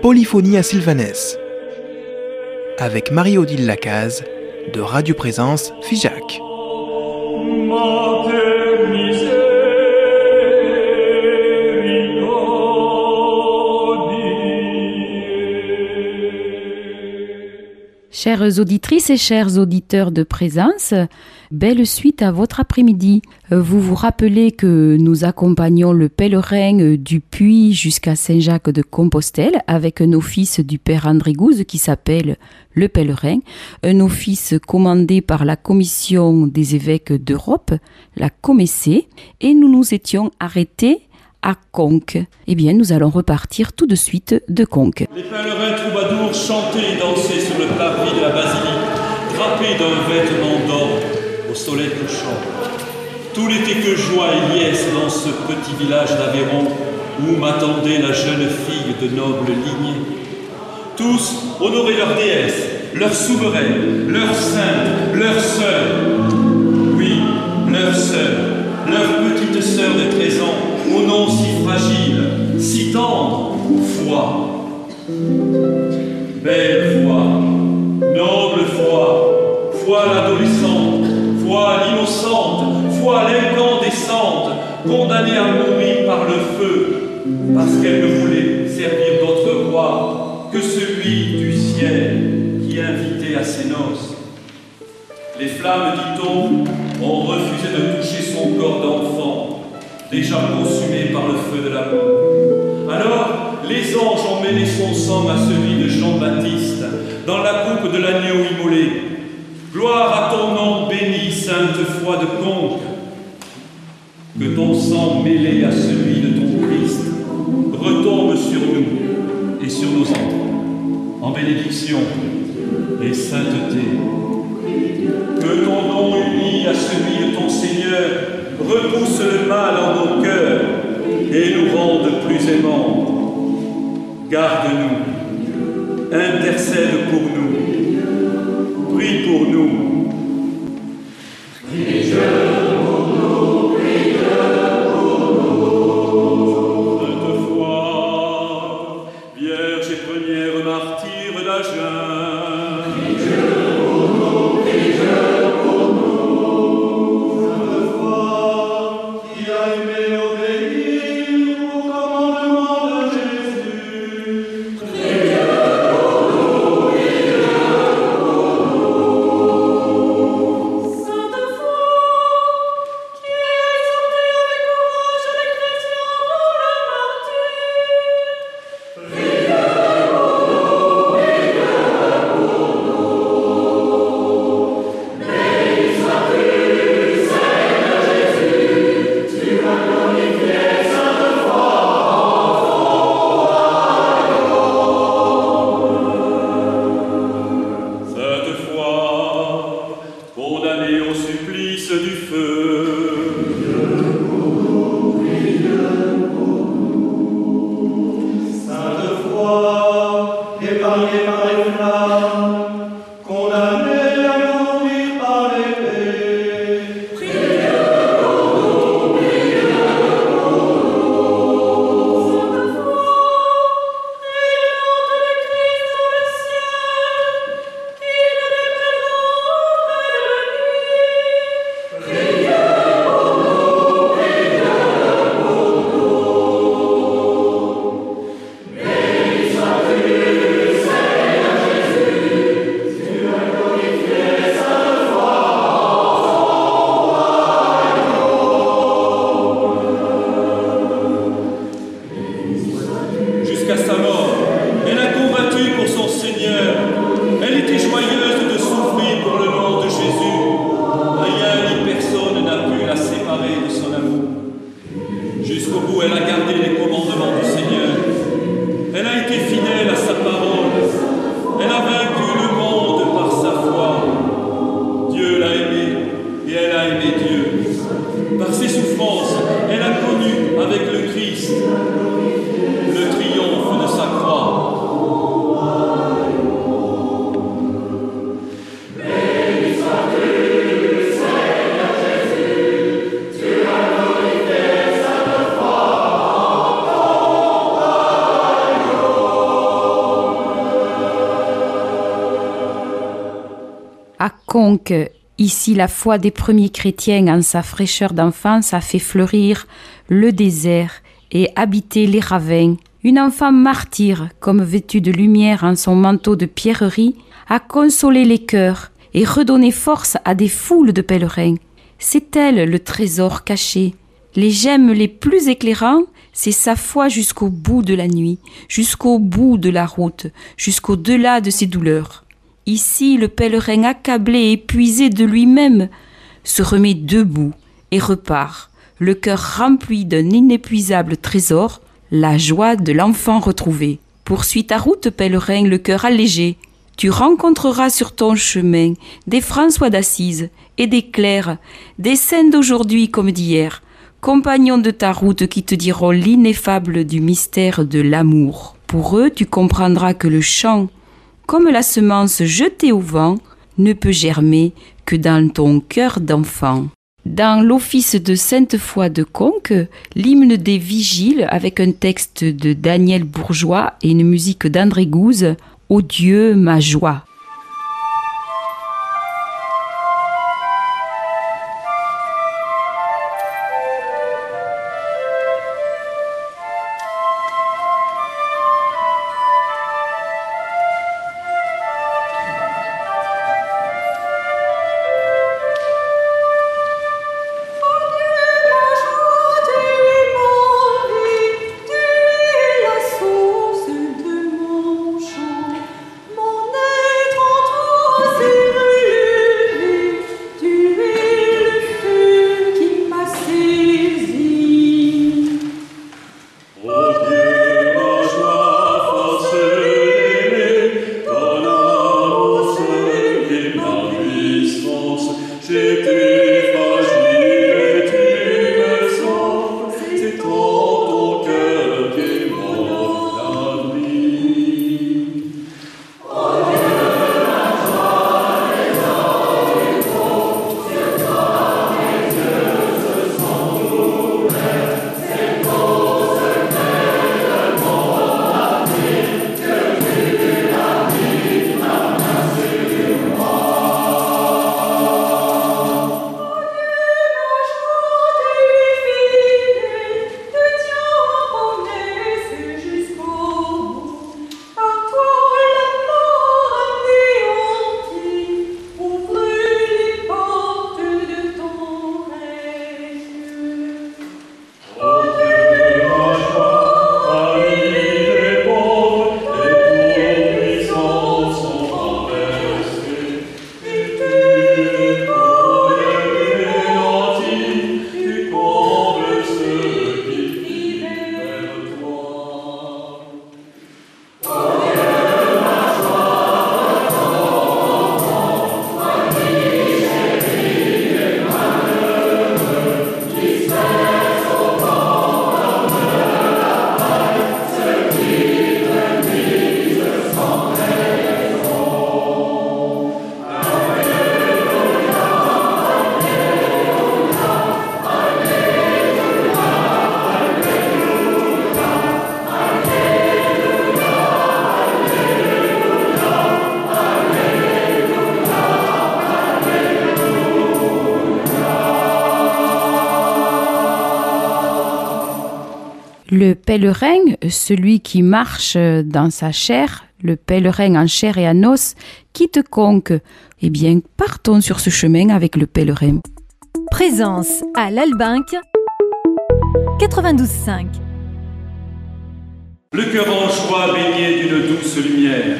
Polyphonie à Sylvanès avec Marie-Odile Lacaze de Radio Présence Figeac. Chères auditrices et chers auditeurs de présence, belle suite à votre après-midi. Vous vous rappelez que nous accompagnons le pèlerin du Puy jusqu'à Saint-Jacques de Compostelle avec un office du Père André Gouze qui s'appelle le pèlerin, un office commandé par la Commission des évêques d'Europe, la Comessée, et nous nous étions arrêtés à Conques. Eh bien, nous allons repartir tout de suite de Conques. Les pèlerins troubadours chantaient et dansaient sur le parvis de la basilique, drapés d'un vêtement d'or au soleil couchant. Tout n'était que joie et liesse dans ce petit village d'Aveyron où m'attendait la jeune fille de noble lignée. Tous honoraient leur déesse, leur souveraine, leur sainte, leur sœur. Oui, leur sœur, leur petite sœur de 13 ans au nom si fragile, si tendre, foi. Belle foi, noble foi, foi l'adolescente, foi l'innocente, foi l'incandescente, condamnée à mourir par le feu, parce qu'elle ne voulait servir d'autre roi que celui du ciel qui invitait à ses noces. Les flammes, dit-on, ont refusé de toucher son corps d'enfant déjà consumé par le feu de l'amour. Alors, les anges ont mêlé son sang à celui de Jean-Baptiste dans la coupe de l'agneau immolé. Gloire à ton nom béni, sainte foi de conque. Que ton sang mêlé à celui de ton Christ retombe sur nous et sur nos enfants, en bénédiction et sainteté. Que ton nom uni à celui de ton Seigneur repousse le mal en nos cœurs et nous rende plus aimants. Garde-nous, intercède pour nous, conque, ici la foi des premiers chrétiens en sa fraîcheur d'enfance a fait fleurir le désert et habiter les ravins. Une enfant martyre, comme vêtue de lumière en son manteau de pierrerie, a consolé les cœurs et redonné force à des foules de pèlerins. C'est elle le trésor caché. Les gemmes les plus éclairants, c'est sa foi jusqu'au bout de la nuit, jusqu'au bout de la route, jusqu'au-delà de ses douleurs. Ici, le pèlerin accablé, épuisé de lui-même, se remet debout et repart, le cœur rempli d'un inépuisable trésor, la joie de l'enfant retrouvé. Poursuis ta route, pèlerin, le cœur allégé. Tu rencontreras sur ton chemin des François d'Assise et des Claires, des saints d'aujourd'hui comme d'hier, compagnons de ta route qui te diront l'ineffable du mystère de l'amour. Pour eux, tu comprendras que le chant, comme la semence jetée au vent, ne peut germer que dans ton cœur d'enfant. Dans l'office de Sainte Foy de Conques, l'hymne des vigiles avec un texte de Daniel Bourgeois et une musique d'André Gouze, Ô Dieu, ma joie. Le pèlerin, celui qui marche dans sa chair, le pèlerin en chair et en os, qui te conque? Eh bien, partons sur ce chemin avec le pèlerin. Présence à l'Albinque 92.5 Le cœur en joie baigné d'une douce lumière.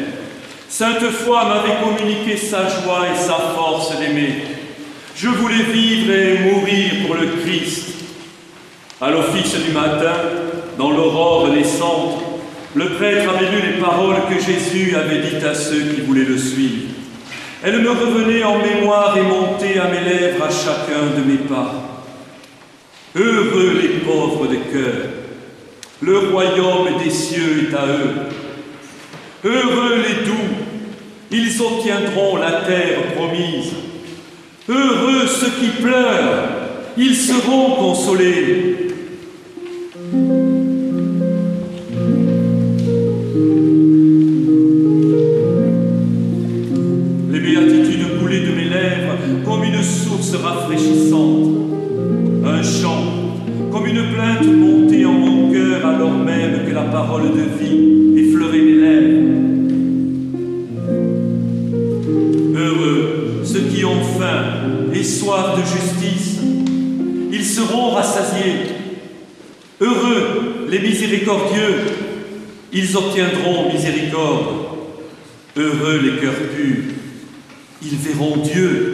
Sainte Foi m'avait communiqué sa joie et sa force d'aimer. Je voulais vivre et mourir pour le Christ. À l'office du matin, dans l'aurore naissante, le prêtre avait lu les paroles que Jésus avait dites à ceux qui voulaient le suivre. Elles me revenaient en mémoire et montaient à mes lèvres à chacun de mes pas. Heureux les pauvres de cœur, le royaume des cieux est à eux. Heureux les doux, ils obtiendront la terre promise. Heureux ceux qui pleurent, ils seront consolés. Ils obtiendront miséricorde. Heureux les cœurs purs, ils verront Dieu.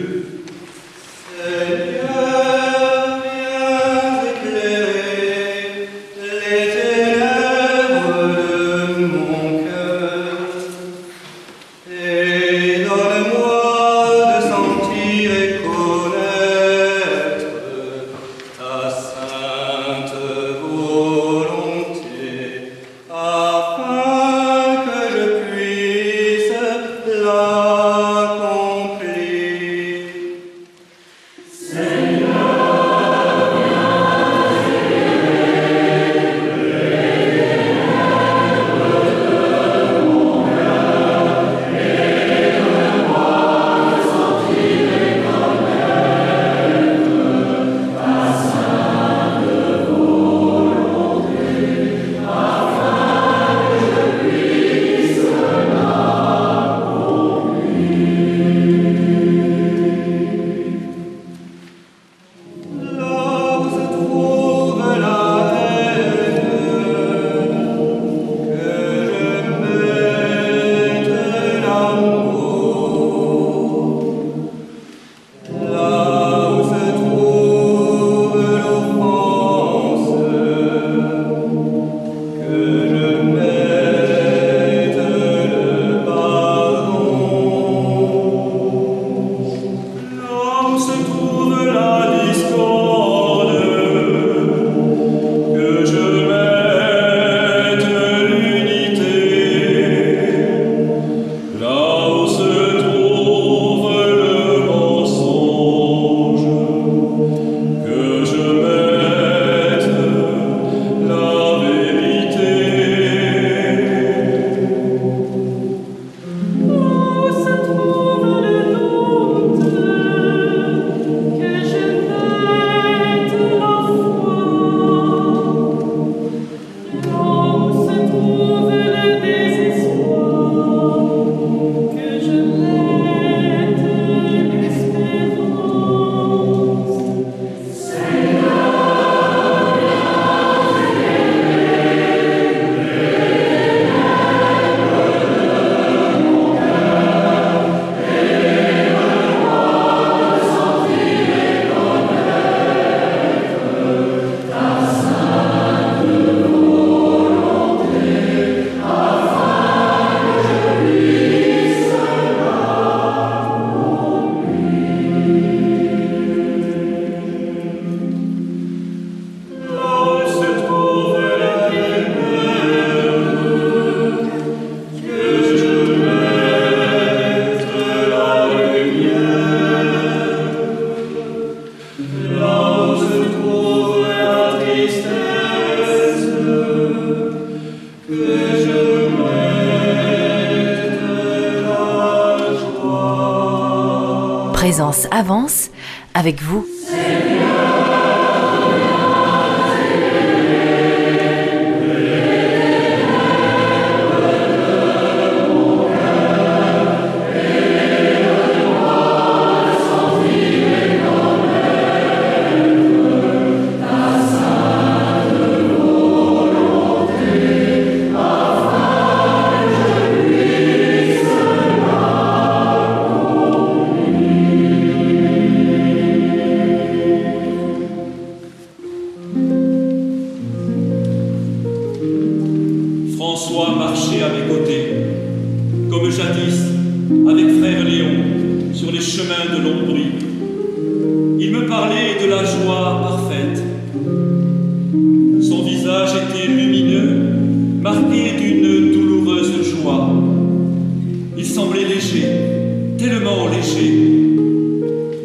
Avec vous.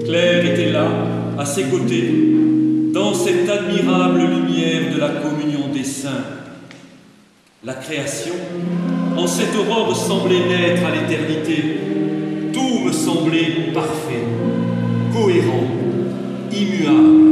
Claire était là, à ses côtés, dans cette admirable lumière de la communion des saints. La création, en cette aurore, semblait naître à l'éternité. Tout me semblait parfait, cohérent, immuable.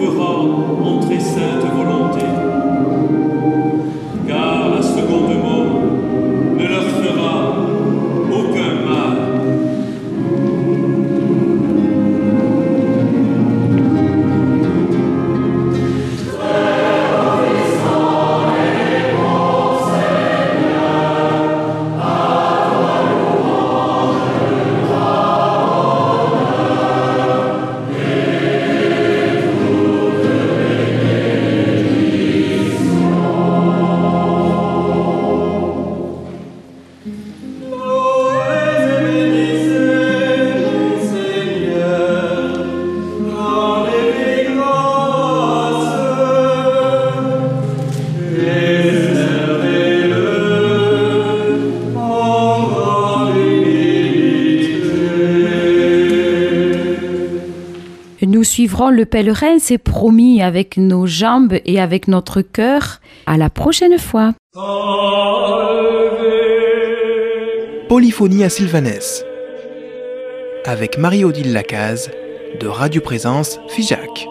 Ceux qu'elle trouvera en très sainte volonté. Suivrons le pèlerin, c'est promis, avec nos jambes et avec notre cœur. À la prochaine fois. Polyphonie à Sylvanès. Avec Marie-Odile Lacaze de Radio Présence Figeac.